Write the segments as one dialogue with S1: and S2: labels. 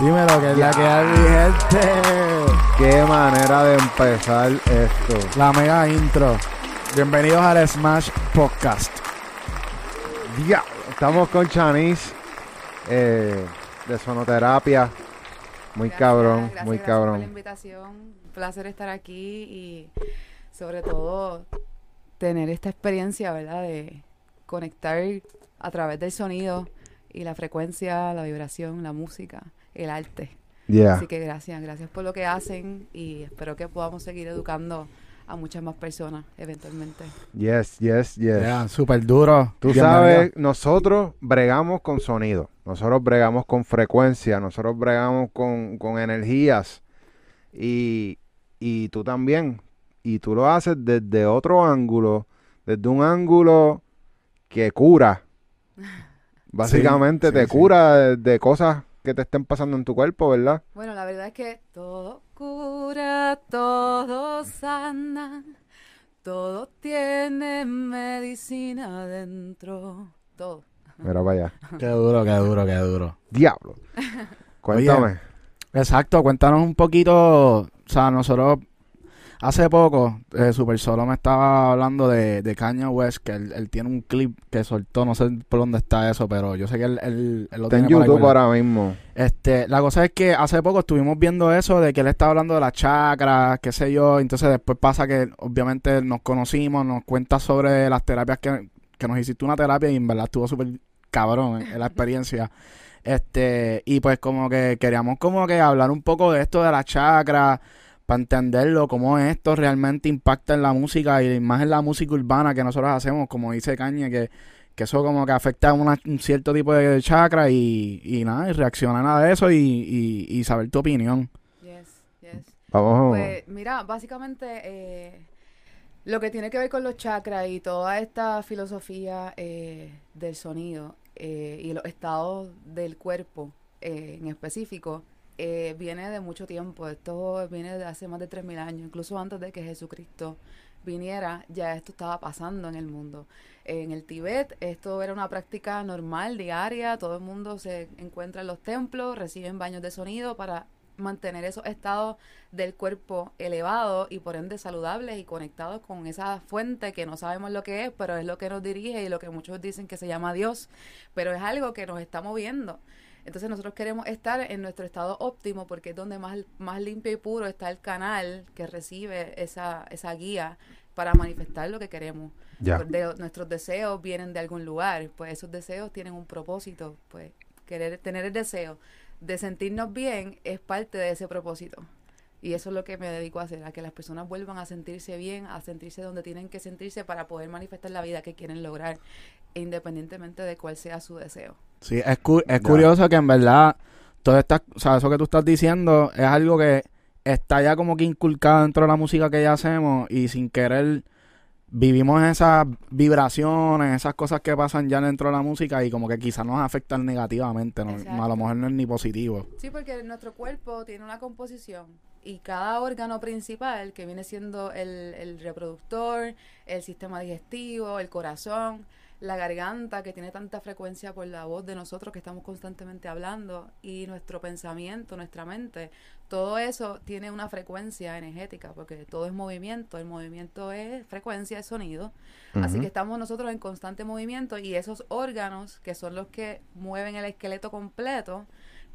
S1: Dímelo, que es la que hay, mi gente.
S2: Qué manera de empezar esto.
S1: La mega intro. Bienvenidos al Smash Podcast.
S2: Ya, estamos con Chanis eh, de sonoterapia. Muy
S3: Gracias,
S2: cabrón,
S3: gracias,
S2: muy
S3: gracias por la
S2: cabrón.
S3: invitación. Un placer estar aquí y sobre todo tener esta experiencia, ¿verdad? De conectar a través del sonido y la frecuencia, la vibración, la música, el arte.
S2: Yeah.
S3: Así que gracias, gracias por lo que hacen y espero que podamos seguir educando a muchas más personas eventualmente.
S2: Yes, yes, yes.
S1: Yeah, súper duro.
S2: Tú sabes, nosotros bregamos con sonido, nosotros bregamos con frecuencia, nosotros bregamos con, con energías y, y tú también. Y tú lo haces desde otro ángulo, desde un ángulo que cura. Básicamente
S1: sí,
S2: te
S1: sí.
S2: cura de, de cosas que te estén pasando en tu cuerpo, ¿verdad?
S3: Bueno, la verdad es que todo cura, todo sana, todo tiene medicina dentro, todo.
S2: Mira para allá.
S1: Qué duro, qué duro, qué duro.
S2: Diablo. Cuéntame.
S1: Exacto, cuéntanos un poquito. O sea, nosotros hace poco, eh, Super Solo me estaba hablando de, de Kanye West, que él, él tiene un clip que soltó, no sé por dónde está eso, pero yo sé que él, él- él lo
S2: Está en
S1: tiene
S2: YouTube ahora mismo.
S1: Este, la cosa es que hace poco estuvimos viendo eso de que él estaba hablando de las chakras, qué sé yo, entonces después pasa que obviamente nos conocimos, nos cuenta sobre las terapias que, que nos hiciste una terapia y en verdad estuvo súper cabrón en, en la experiencia. Este, y pues como que queríamos como que hablar un poco de esto de las chakras, para entenderlo, cómo esto realmente impacta en la música y más en la música urbana que nosotros hacemos, como dice Caña, que, que eso como que afecta a una- un cierto tipo de chakra y, y nada, y reaccionar a eso y, y, y saber tu opinión.
S3: Yes, yes.
S2: Vamos.
S3: Pues mira, básicamente eh, lo que tiene que ver con los chakras y toda esta filosofía eh, del sonido eh, y los estados del cuerpo eh, en específico eh, viene de mucho tiempo. Esto viene de hace más de 3.000 años, incluso antes de que Jesucristo viniera, ya esto estaba pasando en el mundo. En el Tíbet esto era una práctica normal, diaria, todo el mundo se encuentra en los templos, reciben baños de sonido para mantener esos estados del cuerpo elevados y por ende saludables y conectados con esa fuente que no sabemos lo que es, pero es lo que nos dirige y lo que muchos dicen que se llama Dios, pero es algo que nos está moviendo. Entonces nosotros queremos estar en nuestro estado óptimo porque es donde más, más limpio y puro está el canal que recibe esa, esa guía para manifestar lo que queremos.
S2: Ya.
S3: De- nuestros deseos vienen de algún lugar, pues esos deseos tienen un propósito, pues querer tener el deseo de sentirnos bien es parte de ese propósito. Y eso es lo que me dedico a hacer, a que las personas vuelvan a sentirse bien, a sentirse donde tienen que sentirse para poder manifestar la vida que quieren lograr, independientemente de cuál sea su deseo.
S1: Sí, es, cu- es curioso que en verdad todo esta, o sea, eso que tú estás diciendo es algo que está ya como que inculcado dentro de la música que ya hacemos y sin querer vivimos esas vibraciones, esas cosas que pasan ya dentro de la música y como que quizás nos afectan negativamente, ¿no? A lo mejor no es ni positivo.
S3: Sí, porque nuestro cuerpo tiene una composición y cada órgano principal, que viene siendo el, el reproductor, el sistema digestivo, el corazón, la garganta, que tiene tanta frecuencia por la voz de nosotros que estamos constantemente hablando, y nuestro pensamiento, nuestra mente, todo eso tiene una frecuencia energética, porque todo es movimiento, el movimiento es frecuencia, es sonido. Así que estamos nosotros en constante movimiento y esos órganos, que son los que mueven el esqueleto completo,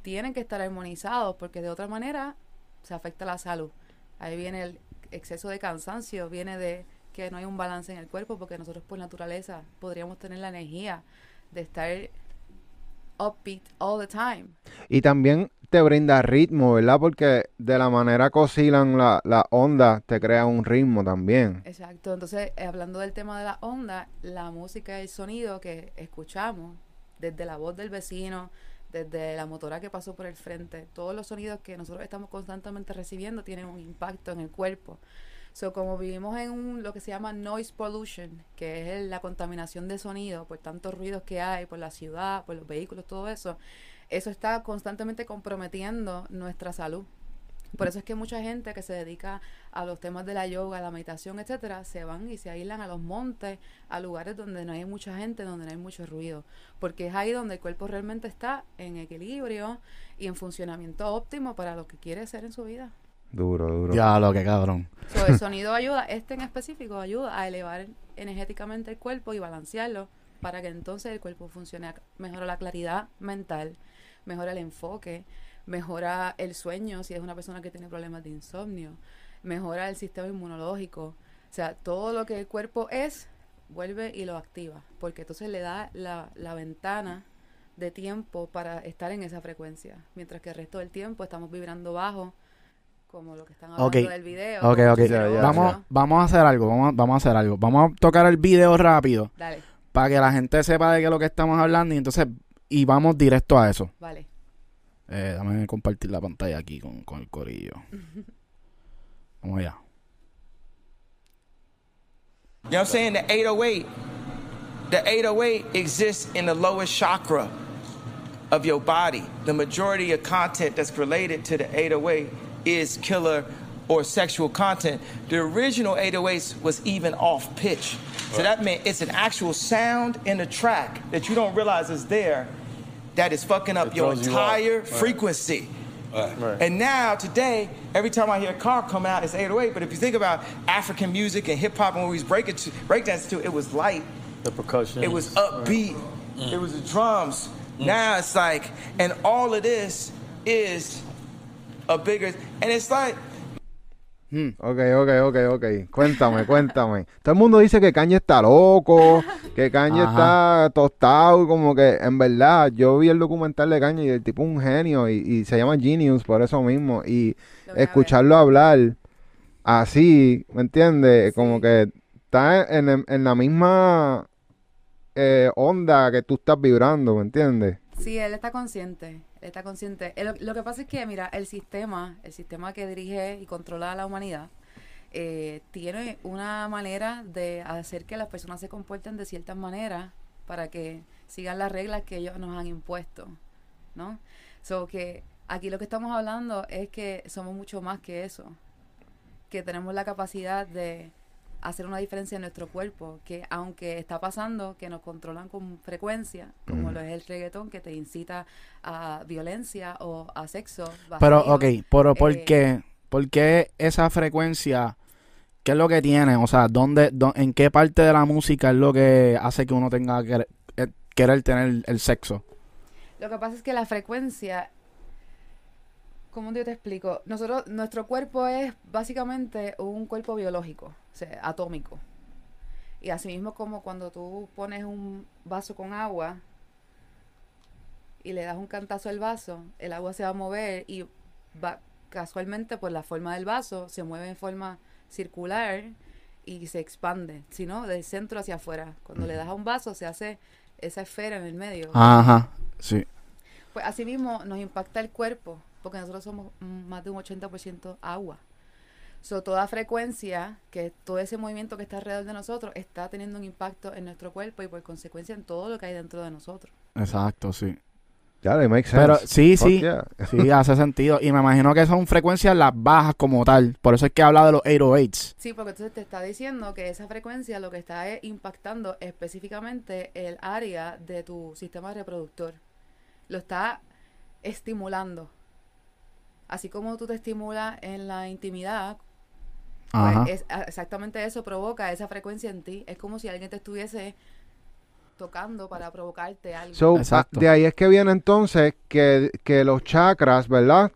S3: tienen que estar armonizados porque de otra manera se afecta la salud. Ahí viene el exceso de cansancio, viene de que no hay un balance en el cuerpo porque nosotros por naturaleza podríamos tener la energía de estar upbeat all the time.
S2: Y también te brinda ritmo, ¿verdad? Porque de la manera que oscilan la- las ondas te crea un ritmo también.
S3: Exacto, entonces eh, hablando del tema de la onda, la música y el sonido que escuchamos, desde la voz del vecino, desde la motora que pasó por el frente, todos los sonidos que nosotros estamos constantemente recibiendo tienen un impacto en el cuerpo. So, como vivimos en un, lo que se llama noise pollution, que es la contaminación de sonido por tantos ruidos que hay, por la ciudad, por los vehículos, todo eso, eso está constantemente comprometiendo nuestra salud. Por eso es que mucha gente que se dedica a los temas de la yoga, la meditación, etcétera, se van y se aíslan a los montes, a lugares donde no hay mucha gente, donde no hay mucho ruido, porque es ahí donde el cuerpo realmente está en equilibrio y en funcionamiento óptimo para lo que quiere ser en su vida.
S2: Duro, duro.
S1: Ya, lo que cabrón.
S3: So, el sonido ayuda, este en específico ayuda a elevar energéticamente el cuerpo y balancearlo para que entonces el cuerpo funcione, mejora la claridad mental, mejora el enfoque, mejora el sueño si es una persona que tiene problemas de insomnio, mejora el sistema inmunológico, o sea, todo lo que el cuerpo es, vuelve y lo activa, porque entonces le da la, la ventana de tiempo para estar en esa frecuencia, mientras que el resto del tiempo estamos vibrando bajo, como lo que están hablando
S1: Ok.
S3: del video.
S1: Ok, ok.
S2: Ya, ya,
S1: vamos,
S2: ya.
S1: vamos a hacer algo. Vamos, vamos a hacer algo. Vamos a tocar el video rápido
S3: Dale,
S1: para que la gente sepa de qué es lo que estamos hablando y entonces y vamos directo a eso.
S3: vale.
S1: Eh, dame compartir la pantalla aquí con, con el corillo. Vamos allá.
S4: You know what I'm saying? The 808, the 808 exists in the lowest chakra of your body. The majority of content that's related to the 808 is killer or sexual content. The original 808s was even off pitch. So that meant it's an actual sound in the track that you don't realize is there that is fucking up
S5: It
S4: your
S5: throws you
S4: entire
S5: Right.
S4: frequency.
S5: Right.
S4: And now today, every time I hear a car come out, it's 808. But if you think about African music and hip hop and what we was breaking to breakdance to, it was light,
S5: The percussion.
S4: it was upbeat, it was the drums. Mm. Now it's like, and all of this is a bigger, and it's like
S2: Ok, ok, ok, ok. Cuéntame, cuéntame. Todo el mundo dice que Kanye está loco, que Kanye
S1: Ajá.
S2: está tostado, como que en verdad yo vi el documental de Kanye y el tipo es un genio y, y se llama Genius por eso mismo. Y escucharlo hablar así, ¿me entiendes? Como que está en, en la misma eh, onda que tú estás vibrando, ¿me entiendes?
S3: Sí, él está consciente, está consciente. Él- lo que pasa es que, mira, el sistema, el sistema que dirige y controla a la humanidad, eh, tiene una manera de hacer que las personas se comporten de ciertas maneras para que sigan las reglas que ellos nos han impuesto, ¿no? So que aquí lo que estamos hablando es que somos mucho más que eso, que tenemos la capacidad de hacer una diferencia en nuestro cuerpo, que aunque está pasando, que nos controlan con frecuencia, como
S2: Ujú.
S3: lo es el reggaetón, que te incita a violencia o a sexo.
S1: Pero, ok, pero ¿por
S3: eh,
S1: qué? ¿Por qué esa frecuencia? ¿Qué es lo que tiene? O sea, ¿dónde, dó- ¿en qué parte de la música es lo que hace que uno tenga que querer tener el sexo?
S3: Lo que pasa es que la frecuencia, ¿cómo yo te explico? Nosotros, nuestro cuerpo es básicamente un cuerpo biológico, o sea, atómico. Y así mismo como cuando tú pones un vaso con agua y le das un cantazo al vaso, el agua se va a mover y va casualmente por la forma del vaso se mueve en forma circular y se expande, sino del centro hacia afuera. Cuando le das a un vaso se hace esa esfera en el medio.
S1: Ajá, sí.
S3: Pues así mismo nos impacta el cuerpo, porque nosotros somos más de un 80% agua. So, toda frecuencia, que todo ese movimiento que está alrededor de nosotros, está teniendo un impacto en nuestro cuerpo y por consecuencia en todo lo que hay dentro de nosotros.
S1: Exacto, sí.
S2: Ya, le makes sense.
S1: Pero sí,
S2: Fuck
S1: sí.
S2: yeah.
S1: Sí, hace sentido. Y me imagino que son frecuencias las bajas como tal. Por eso es que habla de los 808s.
S3: Sí, porque entonces te está diciendo que esa frecuencia lo que está es impactando específicamente el área de tu sistema reproductor. Lo está estimulando. Así como tú te estimulas en la intimidad, pues es- exactamente eso provoca esa frecuencia en ti. Es como si alguien te estuviese tocando para provocarte algo.
S2: So,
S1: Exacto.
S2: de ahí es que viene entonces que, que los chakras, ¿verdad?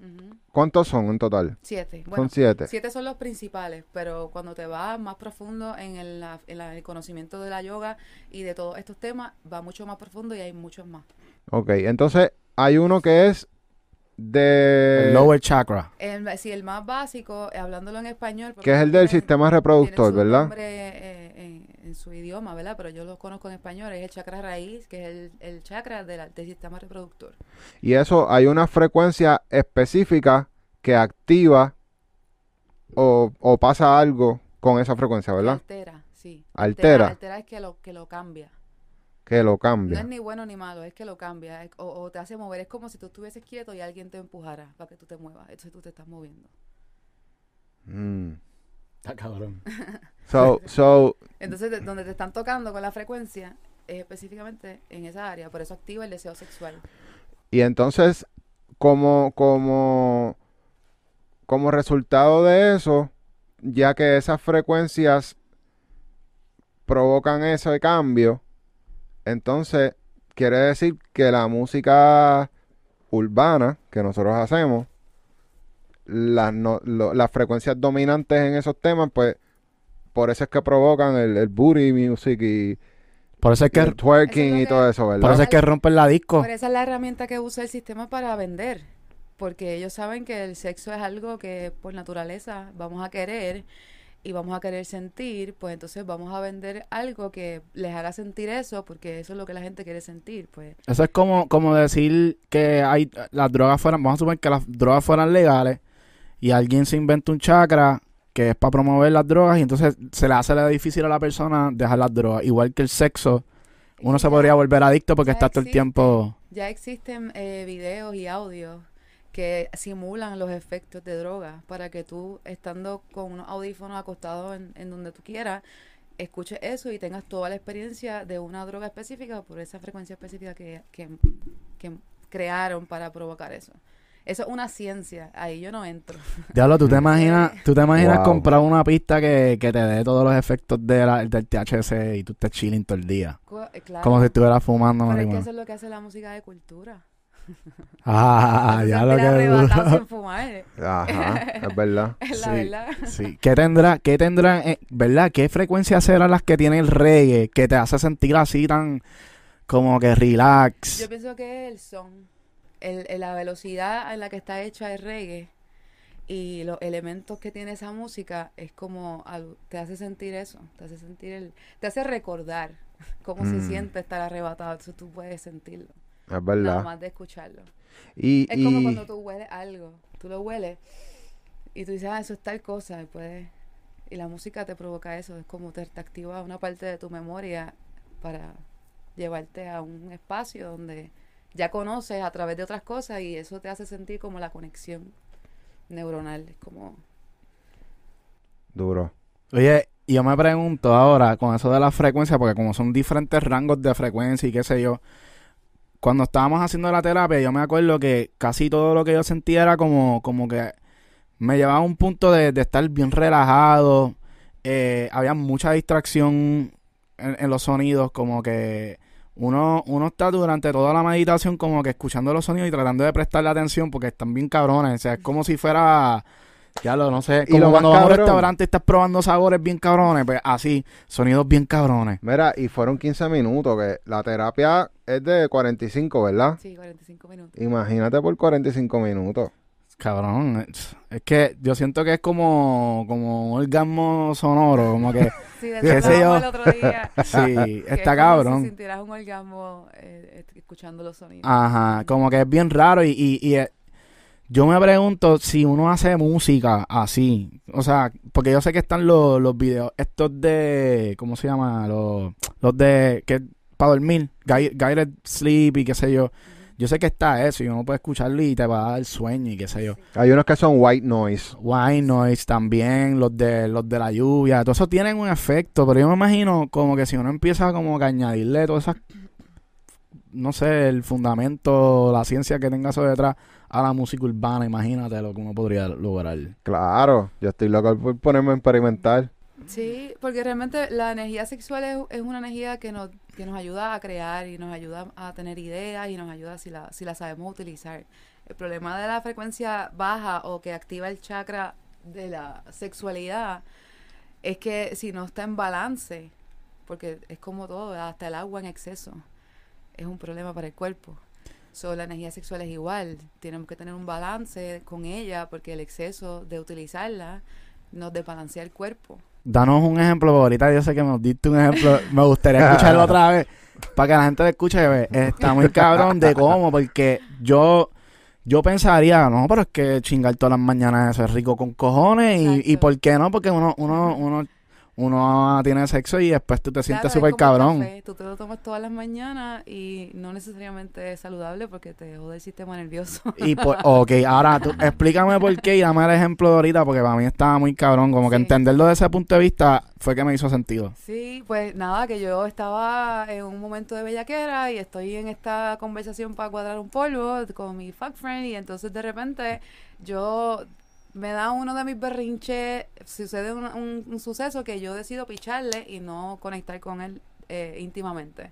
S2: ¿Cuántos son en total?
S3: Siete. Bueno,
S2: son siete.
S3: siete son los principales, pero cuando te vas más profundo en el, en la- el conocimiento de la yoga y de todos estos temas, va mucho más profundo y hay muchos más.
S2: Ok, entonces hay uno que es de...
S1: el lower chakra.
S3: El, sí, el más básico, hablándolo en español.
S2: que es el del
S3: tiene-
S2: sistema
S3: tiene
S2: reproductor,
S3: su
S2: ¿verdad?
S3: nombre, eh, en, en su idioma, ¿verdad? Pero yo lo conozco en español. Es el chakra raíz, que es el, el chakra de la- del sistema reproductor.
S2: Y eso hay una frecuencia específica que activa o, o pasa algo con esa frecuencia, ¿verdad?
S3: Altera, sí.
S2: Altera.
S3: Altera es que lo, que lo cambia.
S2: Que lo
S3: No
S2: cambia.
S3: es ni bueno ni malo, es que lo cambia. es- o, o te hace mover. Es como si tú estuvieses quieto y alguien te empujara para que tú te muevas. Entonces tú te estás moviendo.
S2: Mm.
S1: Está cabrón.
S2: So, so,
S3: Entonces, de- donde te están tocando con la frecuencia es específicamente en esa área, por eso activa el deseo sexual.
S2: y entonces, como, como, como resultado de eso, ya que esas frecuencias provocan ese cambio, entonces quiere decir que la música urbana que nosotros hacemos, las, no- lo- las frecuencias dominantes en esos temas, pues por eso es que provocan el, el booty music y,
S1: Por eso es
S2: y
S1: que,
S2: el twerking
S3: Eso es lo
S2: y todo eso, ¿verdad?
S1: por eso es que rompen la disco.
S3: Pero esa es la herramienta que usa el sistema para vender, porque ellos saben que el sexo es algo que por naturaleza vamos a querer y vamos a querer sentir, pues entonces vamos a vender algo que les haga sentir eso, porque eso es lo que la gente quiere sentir, pues.
S1: Eso es como, como decir que hay las drogas fueran, vamos a suponer que las drogas fueran legales y alguien se inventa un chakra que es para promover las drogas y entonces se le hace difícil a la persona dejar las drogas. Igual que el sexo, uno se podría volver adicto porque está todo el tiempo...
S3: Ya existen eh, videos y audios que simulan los efectos de droga para que tú, estando con unos audífonos acostados en, en donde tú quieras, escuches eso y tengas toda la experiencia de una droga específica por esa frecuencia específica que, que, que crearon para provocar eso. Eso es una ciencia, ahí yo no entro.
S1: Diablo, ¿tú te imaginas, tú te imaginas
S2: Wow.
S1: comprar una pista que, que te dé todos los efectos de la- del THC y tú estés chilling todo el día?
S3: Eh, Claro.
S1: Como si estuvieras fumando
S3: Pero es que eso es lo que hace la música de cultura.
S1: Ah, ya lo que
S3: sin fumar.
S2: Ajá, es verdad.
S3: Es la
S1: Sí.
S3: verdad.
S1: Sí. ¿Qué tendrá, qué tendrá, eh, verdad? ¿Qué frecuencias serán las que tiene el reggae que te hace sentir así tan como que relax?
S3: Yo pienso que es el son, el, el- la velocidad en la que está hecha el reggae y los elementos que tiene esa música es como algo- te hace sentir eso, te hace sentir el, te hace recordar cómo se
S2: Mm.
S3: siente estar arrebatado, eso tú puedes sentirlo,
S2: Es
S3: nada
S2: verdad.
S3: más de escucharlo.
S2: Y,
S3: Es como
S2: y-
S3: cuando tú hueles algo, tú lo hueles y tú dices, ah, eso es tal cosa, y puedes, y la música te provoca eso, es como te, te activa una parte de tu memoria para llevarte a un espacio donde ya conoces a través de otras cosas y eso te hace sentir como la conexión neuronal, es como...
S2: duro.
S1: Oye, y yo me pregunto ahora con eso de la frecuencia, porque como son diferentes rangos de frecuencia y qué sé yo, cuando estábamos haciendo la terapia, yo me acuerdo que casi todo lo que yo sentía era como, como que me llevaba a un punto de, de estar bien relajado. eh, había mucha distracción en, en los sonidos, como que uno, uno está durante toda la meditación como que escuchando los sonidos y tratando de prestarle atención porque están bien cabrones. O sea, es como si fuera, ya lo no sé,
S2: Y
S1: como
S2: lo más
S1: cuando vas a un restaurante y estás probando sabores bien cabrones, pues así, sonidos bien cabrones.
S2: Mira, y fueron 15 minutos, que la terapia es de 45, ¿verdad?
S3: Sí, 45 minutos.
S2: Imagínate por 45 minutos.
S1: Cabrón, es, que yo siento que es como, como un orgasmo sonoro, como que
S3: Sí, de
S1: ¿Qué sé yo?
S3: el otro día.
S1: sí,
S3: que es
S1: está
S3: como
S1: cabrón.
S3: Si sintieras un orgasmo eh, eh, escuchando los sonidos.
S1: Ajá, como que es bien raro y, y, y, eh, yo me pregunto si uno hace música así, o sea, porque yo sé que están los, los videos, estos de, ¿cómo se llama? Los, los de, que para dormir, Gui- Guided Sleep y qué sé yo. Yo sé que está eso y uno puede escucharlo y te va a dar sueño y qué sé yo.
S2: Hay unos que son white noise.
S1: White noise también, los de los de la lluvia, todo eso tienen un efecto, pero yo me imagino como que si uno empieza como que añadirle todas esas no sé, el fundamento, la ciencia que tenga eso detrás a la música urbana, imagínate lo que uno podría lograr.
S2: Claro, yo estoy loco por ponerme a experimentar.
S3: Sí, porque realmente la energía sexual es, es una energía que nos, que nos ayuda a crear y nos ayuda a tener ideas y nos ayuda si la, si la sabemos utilizar. El problema de la frecuencia baja o que activa el chakra de la sexualidad es que si no está en balance, porque es como todo, hasta el agua en exceso, es un problema para el cuerpo. So, la energía sexual es igual, tenemos que tener un balance con ella porque el exceso de utilizarla nos desbalancea el cuerpo.
S1: Danos un ejemplo, ahorita yo sé que nos diste un ejemplo, me gustaría escucharlo otra vez, para que la gente lo escuche, está muy cabrón de cómo, porque yo... Yo pensaría, no, pero es que chingar todas las mañanas eso es rico con cojones y, y. ¿por qué no? Porque uno, uno, uno, uno tiene sexo y después tú te
S3: Claro,
S1: sientes
S3: es
S1: súper cabrón.
S3: café, Tú te lo tomas todas las mañanas y no necesariamente es saludable porque te jode el sistema nervioso.
S1: Y pues, ok, ahora tú explícame por qué y dame el ejemplo de ahorita porque para mí estaba muy cabrón. Como que entenderlo de ese punto de vista fue que me hizo sentido.
S3: Sí, pues nada, que yo estaba en un momento de bellaquera y estoy en esta conversación para cuadrar un polvo con mi fuck friend y entonces de repente yo me da uno de mis berrinches, sucede un, un- suceso que yo decido picharle y no conectar con él eh, íntimamente.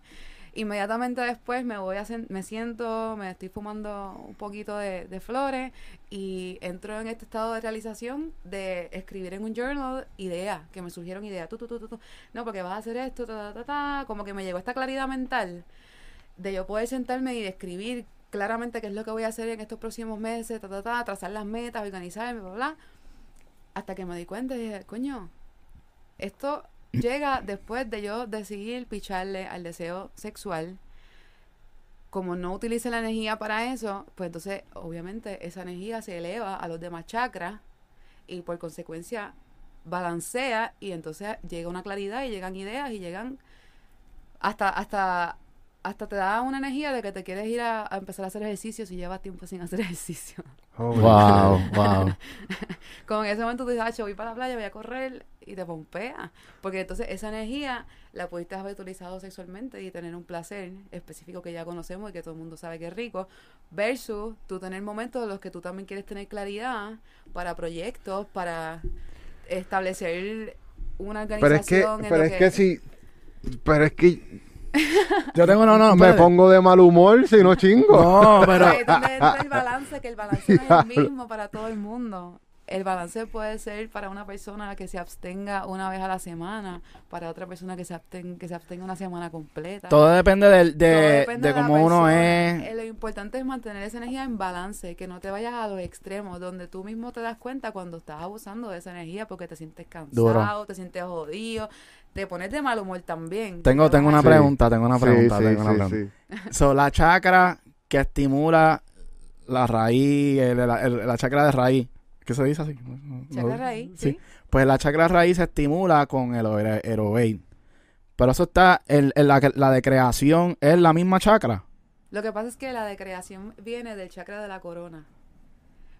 S3: Inmediatamente después me voy a me siento, me estoy fumando un poquito de, flores y entro en este estado de realización de escribir en un journal ideas, que me surgieron ideas, tú, tú, tú, tú. no, porque vas a hacer esto, ta, ta, ta, ta, como que me llegó esta claridad mental de yo poder sentarme y describir claramente qué es lo que voy a hacer en estos próximos meses, ta, ta, ta, trazar las metas, organizarme, bla, bla, hasta que me di cuenta y dije, coño, esto llega después de yo decidir picharle al deseo sexual. Como no utilice la energía para eso, pues entonces obviamente esa energía se eleva a los demás chakras y por consecuencia balancea y entonces llega una claridad y llegan ideas y llegan hasta hasta hasta te da una energía de que te quieres ir a, a empezar a hacer ejercicio si llevas tiempo sin hacer ejercicio.
S2: Holy
S1: Wow, wow.
S3: Con ese momento tú dices, "Acho, voy para la playa, voy a correr y te pompea. Porque entonces esa energía la pudiste haber utilizado sexualmente y tener un placer específico que ya conocemos y que todo el mundo sabe que es rico. Versus tú tener momentos en los que tú también quieres tener claridad para proyectos, para establecer una
S2: Pero es que,
S3: organización. en
S2: pero
S3: lo
S2: es que si, pero es que
S1: Yo tengo, no, no,
S2: me pongo de mal humor si no chingo.
S1: No, pero...
S3: Ahí es donde entra el balance, que el balance no es el mismo para todo el mundo. El balance puede ser para una persona que se abstenga una vez a la semana, para otra persona que se abstenga, que se abstenga una semana completa.
S1: Todo depende del-
S3: Todo
S1: de,
S3: depende
S1: de
S3: la
S1: cómo uno es.
S3: Eh, Lo importante es mantener esa energía en balance, que no te vayas a los extremos, donde tú mismo te das cuenta cuando estás abusando de esa energía porque te sientes cansado,
S1: Duro.
S3: te sientes jodido, te pones de mal humor también.
S1: Tengo,
S3: Te
S1: tengo una
S2: Sí.
S1: pregunta, tengo una pregunta,
S2: sí,
S1: tengo una
S2: sí,
S1: pregunta.
S2: sí.
S1: So, la chakra que estimula la raíz, el- el- el- la chakra de raíz. ¿Qué se dice así?
S3: Chakra
S1: no-
S3: raíz, sí.
S1: Pues la chakra raíz se estimula con el Aerobate. Pero eso está, la, la de creación es la misma chakra.
S3: Lo que pasa es que la de creación viene del chakra de la corona.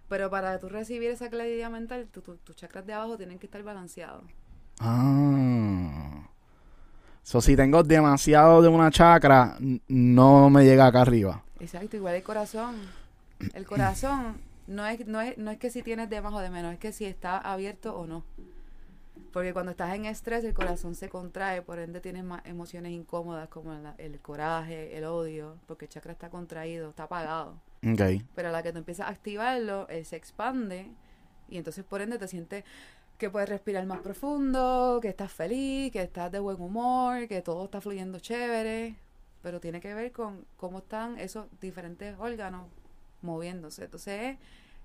S3: Pero para tú recibir esa claridad mental, tu- tu- tus chakras de abajo tienen que estar balanceados.
S1: Ah. So, si tengo demasiado de una chakra, no me llega acá arriba.
S3: Exacto, igual el corazón. El corazón no es, no es, no es que si tienes de más o de menos, es que si está abierto o no. Porque cuando estás en estrés, el corazón se contrae, por ende tienes más emociones incómodas como el coraje, el odio, porque el chakra está contraído, está apagado.
S1: Ok.
S3: Pero a la que tú empiezas a activarlo, él se expande y entonces por ende te sientes que puedes respirar más profundo, que estás feliz, que estás de buen humor, que todo está fluyendo chévere. Pero tiene que ver con cómo están esos diferentes órganos moviéndose. Entonces es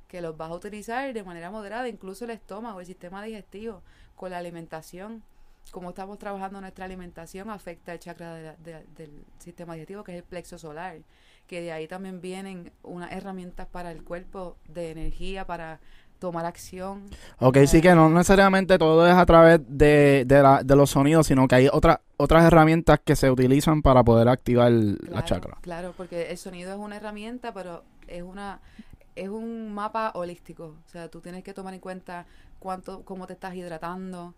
S3: que los vas a utilizar de manera moderada, incluso el estómago, el sistema digestivo, con la alimentación. Cómo estamos trabajando nuestra alimentación afecta el chakra del sistema digestivo, que es el plexo solar que de ahí también vienen unas herramientas para el cuerpo de energía, para tomar acción.
S1: Ok, sí que no necesariamente todo es a través de, de, la- de los sonidos, sino que hay otras otras herramientas que se utilizan para poder activar la
S3: Claro,
S1: chakra.
S3: Claro, porque el sonido es una herramienta, pero es una es un mapa holístico. O sea, tú tienes que tomar en cuenta cuánto, cómo te estás hidratando,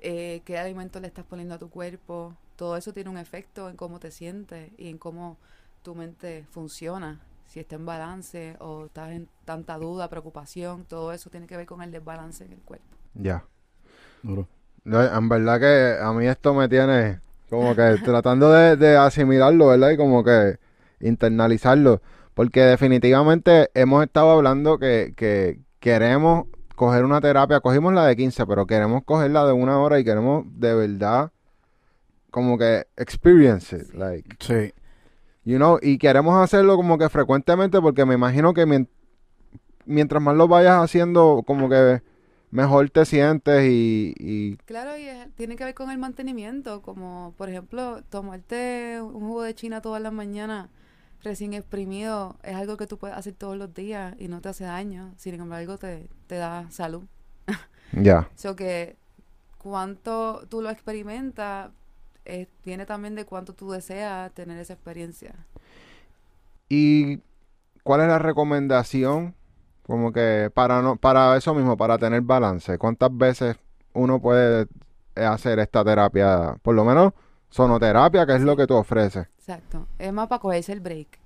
S3: eh, qué alimentos le estás poniendo a tu cuerpo. Todo eso tiene un efecto en cómo te sientes y en cómo tu mente funciona. Si está en balance o estás en tanta duda, preocupación, todo eso tiene que ver con el desbalance en el cuerpo.
S2: Ya.
S1: Duro.
S2: No, en verdad que a mí esto me tiene como que tratando de, de asimilarlo, ¿verdad? Y como que internalizarlo. Porque definitivamente hemos estado hablando que, que queremos coger una terapia, cogimos la de 15, pero queremos cogerla de una hora y queremos de verdad como que experience it, like,
S1: Sí.
S2: You know, y queremos hacerlo como que frecuentemente porque me imagino que mien- mientras más lo vayas haciendo, como que mejor te sientes y, y
S3: Claro, y es- tiene que ver con el mantenimiento, como por ejemplo tomarte un jugo de china todas las mañanas recién exprimido es algo que tú puedes hacer todos los días y no te hace daño, sin embargo te, te da salud.
S2: ya.
S3: So que cuánto tú lo experimentas eh, viene también de cuánto tú deseas tener esa experiencia.
S2: ¿Y cuál es la recomendación? Como que para no, para eso mismo, para tener balance, ¿cuántas veces uno puede hacer esta terapia? Por lo menos sonoterapia, que es lo que tú ofreces.
S3: Exacto. Es más para cogerse el break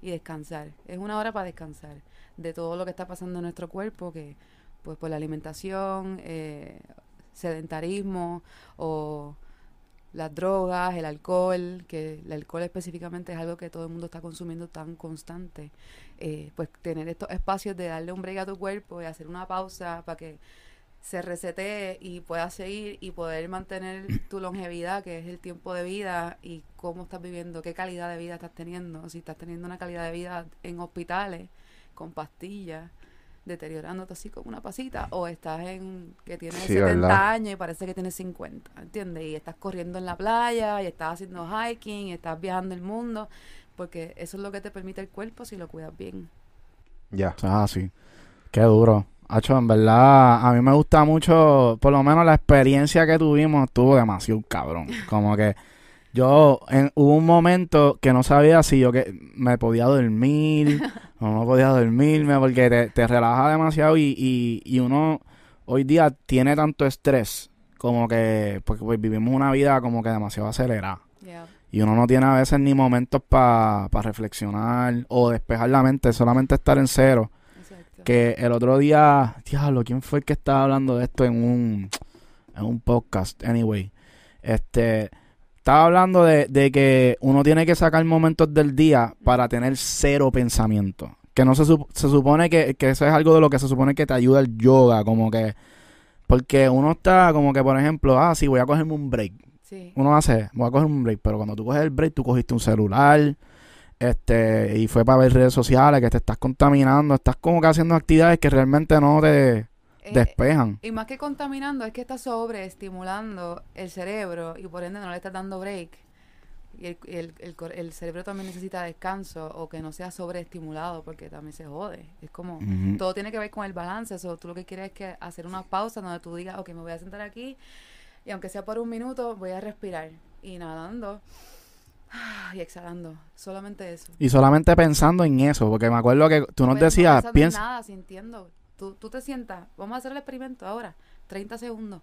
S3: y descansar. Es una hora para descansar de todo lo que está pasando en nuestro cuerpo, que pues por la alimentación, eh, sedentarismo o las drogas, el alcohol, que el alcohol específicamente es algo que todo el mundo está consumiendo tan constante, eh, pues tener estos espacios de darle un break a tu cuerpo y hacer una pausa para que se resete y puedas seguir y poder mantener tu longevidad, que es el tiempo de vida y cómo estás viviendo, qué calidad de vida estás teniendo, si estás teniendo una calidad de vida en hospitales, con pastillas, deteriorándote así como una pasita, o estás en que tienes 70 años y parece que tienes 50, ¿entiendes? Y estás corriendo en la playa, y estás haciendo hiking, y estás viajando el mundo, porque eso es lo que te permite el cuerpo si lo cuidas bien.
S2: Ya.
S1: Ah, sí. Qué duro. Hacho, en verdad, a mí me gusta mucho, por lo menos la experiencia que tuvimos estuvo demasiado cabrón. Como que yo, en, hubo un momento que no sabía si yo que me podía dormir o no podía dormirme porque te, te relaja demasiado y, y, y, uno hoy día tiene tanto estrés como que, porque pues, vivimos una vida como que demasiado acelerada. Y uno no tiene a veces ni momentos para reflexionar o despejar la mente, solamente estar en cero. Que el otro día, diablo, ¿quién fue el que estaba hablando de esto en un, en un podcast? Anyway, este estaba hablando de, que uno tiene que sacar momentos del día para tener cero pensamiento. Que no se, se supone que, eso es algo de lo que se supone que te ayuda el yoga, como que... Porque uno está como que, por ejemplo, ah, sí, voy a cogerme un break. Uno hace, voy a coger un break, pero cuando tú coges el break, tú cogiste un celular, este, y fue para ver redes sociales, que te estás contaminando, estás como que haciendo actividades que realmente no te eh, despejan.
S3: Y más que contaminando, es que estás sobreestimulando el cerebro y por ende no le estás dando break. Y el, el, el, cerebro también necesita descanso o que no sea sobreestimulado porque también se jode. Es como, todo tiene que ver con el balance. Eso, tú lo que quieres es que hacer una pausa donde tú digas, ok, me voy a sentar aquí y aunque sea por un minuto, voy a respirar. Inhalando y exhalando. Solamente eso.
S1: Y solamente pensando en eso, porque me acuerdo que tú nos decías,
S3: no piensa. nada, sintiendo. Tú, tú te sientas, vamos a hacer el experimento ahora, 30 segundos.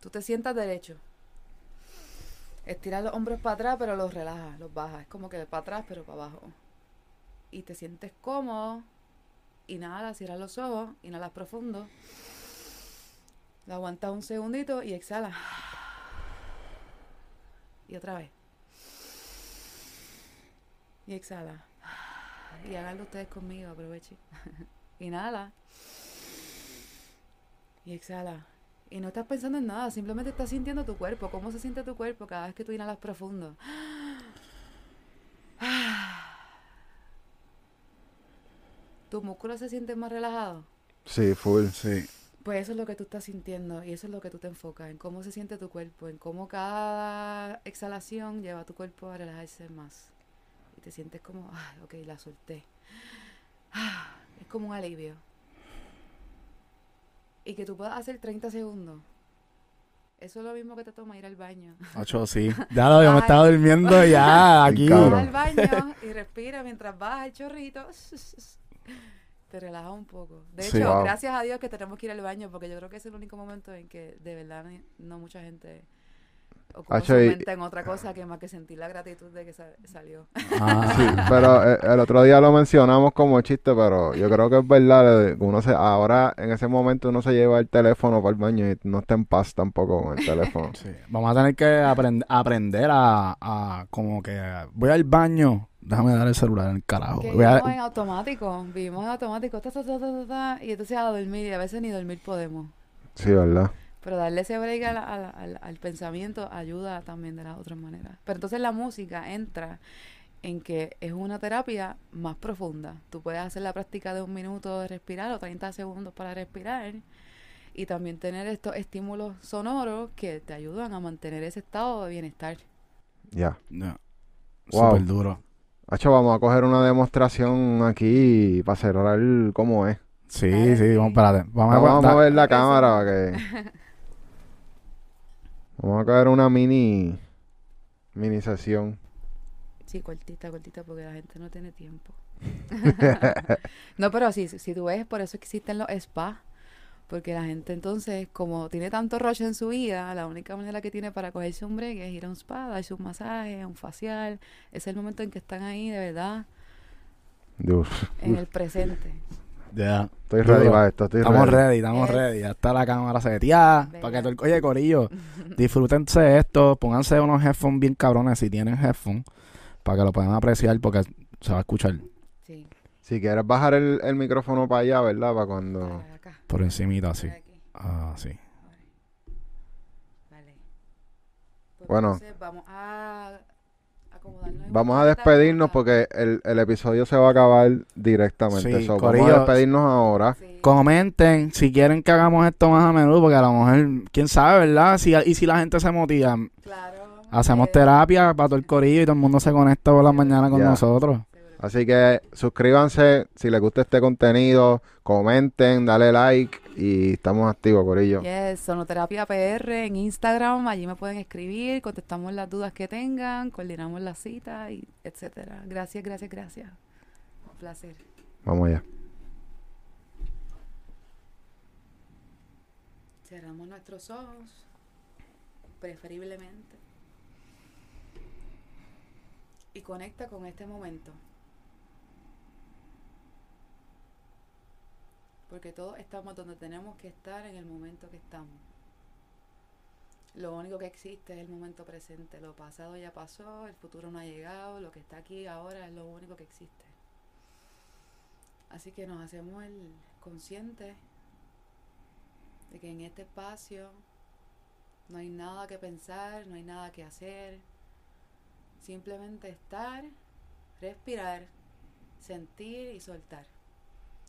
S3: Tú te sientas derecho. Estiras los hombros para atrás, pero los relajas, los bajas. Es como que para atrás, pero para abajo. Y te sientes cómodo. Inhala, cierras los ojos, inhalas profundo. Lo aguantas un segundito y exhala. Y otra vez. Y exhala. Y háganlo ustedes conmigo, aproveche. Inhala. Y exhala. Y no estás pensando en nada, simplemente estás sintiendo tu cuerpo. ¿Cómo se siente tu cuerpo cada vez que tú inhalas profundo? ¿Tus músculos se sienten más relajados?
S2: Sí, full, sí.
S3: Pues eso es lo que tú estás sintiendo y eso es lo que tú te enfocas, en cómo se siente tu cuerpo, en cómo cada exhalación lleva a tu cuerpo a relajarse más. Y te sientes como, ay, ok, la solté. Es como un alivio y que tú puedas hacer 30 segundos. Eso es lo mismo que te toma ir al baño.
S1: Ocho, sí. Ya lo habíamos estado durmiendo ya aquí.
S3: Vas al baño y respira mientras vas al chorrito. Te relaja un poco. De hecho, gracias a Dios que tenemos que ir al baño porque yo creo que es el único momento en que de verdad no mucha gente ocupa su mente en otra cosa que más que sentir la gratitud de que salió.
S2: Ah. Sí, pero eh, el otro día lo mencionamos como chiste, pero yo creo que es verdad. Uno se, ahora, en ese momento, uno se lleva el teléfono para el baño y no está en paz tampoco con el teléfono.
S1: Sí. Vamos a tener que aprender a, a, como que voy al baño, déjame dar el celular en el carajo.
S3: vivimos en automático, vivimos en automático, y entonces a dormir y a veces ni dormir podemos.
S2: Sí, ¿verdad?
S3: Pero darle ese break al, pensamiento ayuda también de las otras maneras. Pero entonces la música entra en que es una terapia más profunda. Tú puedes hacer la práctica de un minuto de respirar o 30 segundos para respirar y también tener estos estímulos sonoros que te ayudan a mantener ese estado de bienestar.
S2: Ya.
S1: Súper duro.
S2: Hacho, vamos a coger una demostración aquí para cerrar cómo es.
S1: Sí, sí, vamos, espérate.
S2: Vamos, a, mover la cámara para que... Vamos a caer una mini, mini sesión.
S3: Sí, cortita, cortita, porque la gente no tiene tiempo. no, pero sí, si tú ves, por eso existen los spas. Porque la gente entonces, como tiene tanto roche en su vida, la única manera que tiene para cogerse un break es ir a un spa, darse un masaje, un facial. Es el momento en que están ahí, de verdad,
S2: Dios.
S3: en el presente.
S1: Ya.
S2: Estoy ready para esto. Estoy
S1: Estamos
S2: ready.
S1: ready, estamos
S3: Es-
S1: ready. Ya está la cámara seteada.
S3: Venga.
S1: Para que todo el- Oye, Corillo, disfrútense esto. Pónganse unos headphones bien cabrones si tienen headphones. Para que lo puedan apreciar porque se va a escuchar
S3: Sí,
S2: Si quieres bajar el, el micrófono para allá, ¿verdad? Para cuando...
S3: para acá,
S1: por encimita
S3: aquí.
S1: Ah, sí.
S3: Vale. Pues
S2: Bueno.
S3: entonces vamos a
S2: Vamos a despedirnos porque el, el episodio se va a acabar directamente.
S1: Sí,
S2: So, vamos a despedirnos ahora.
S3: Sí.
S1: Comenten si quieren que hagamos esto más a menudo, porque a lo mejor, quién sabe, ¿verdad? Si, y si la gente se motiva,
S3: Claro.
S1: hacemos
S3: eh,
S1: terapia para todo el corillo y todo el mundo se conecta por la mañana con nosotros.
S2: Así que suscríbanse si les gusta este contenido, comenten, dale like y estamos activos, Corillo.
S3: Yes, Sonoterapia PR en Instagram, allí me pueden escribir, contestamos las dudas que tengan, coordinamos la cita y etcétera. Gracias, gracias, gracias. Un placer.
S2: Vamos allá.
S3: Cerramos nuestros ojos, preferiblemente. Y conecta con este momento. Porque todos estamos donde tenemos que estar en el momento que estamos. Lo único que existe es el momento presente. Lo pasado ya pasó, el futuro no ha llegado, lo que está aquí ahora es lo único que existe. Así que nos hacemos el consciente de que en este espacio no hay nada que pensar, no hay nada que hacer. Simplemente estar, respirar, sentir y soltar.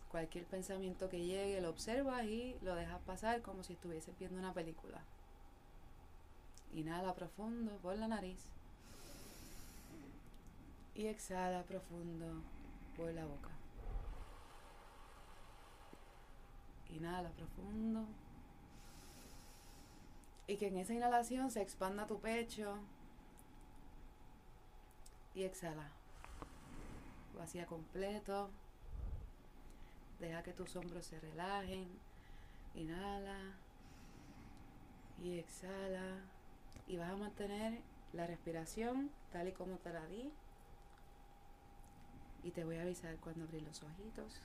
S3: Cualquier pensamiento que llegue lo observas y lo dejas pasar como si estuvieses viendo una película. Inhala profundo por la nariz y exhala profundo por la boca. Inhala profundo. Y que en esa inhalación se expanda tu pecho. Y exhala. Vacía completo. Deja que tus hombros se relajen. Inhala. Y exhala. Y vas a mantener la respiración tal y como te la di. Y te voy a avisar cuando abrir los ojitos.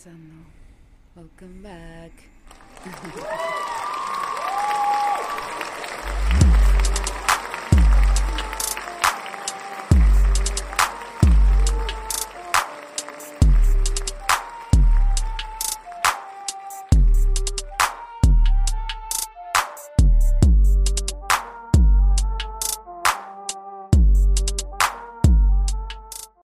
S3: empezando. Welcome back.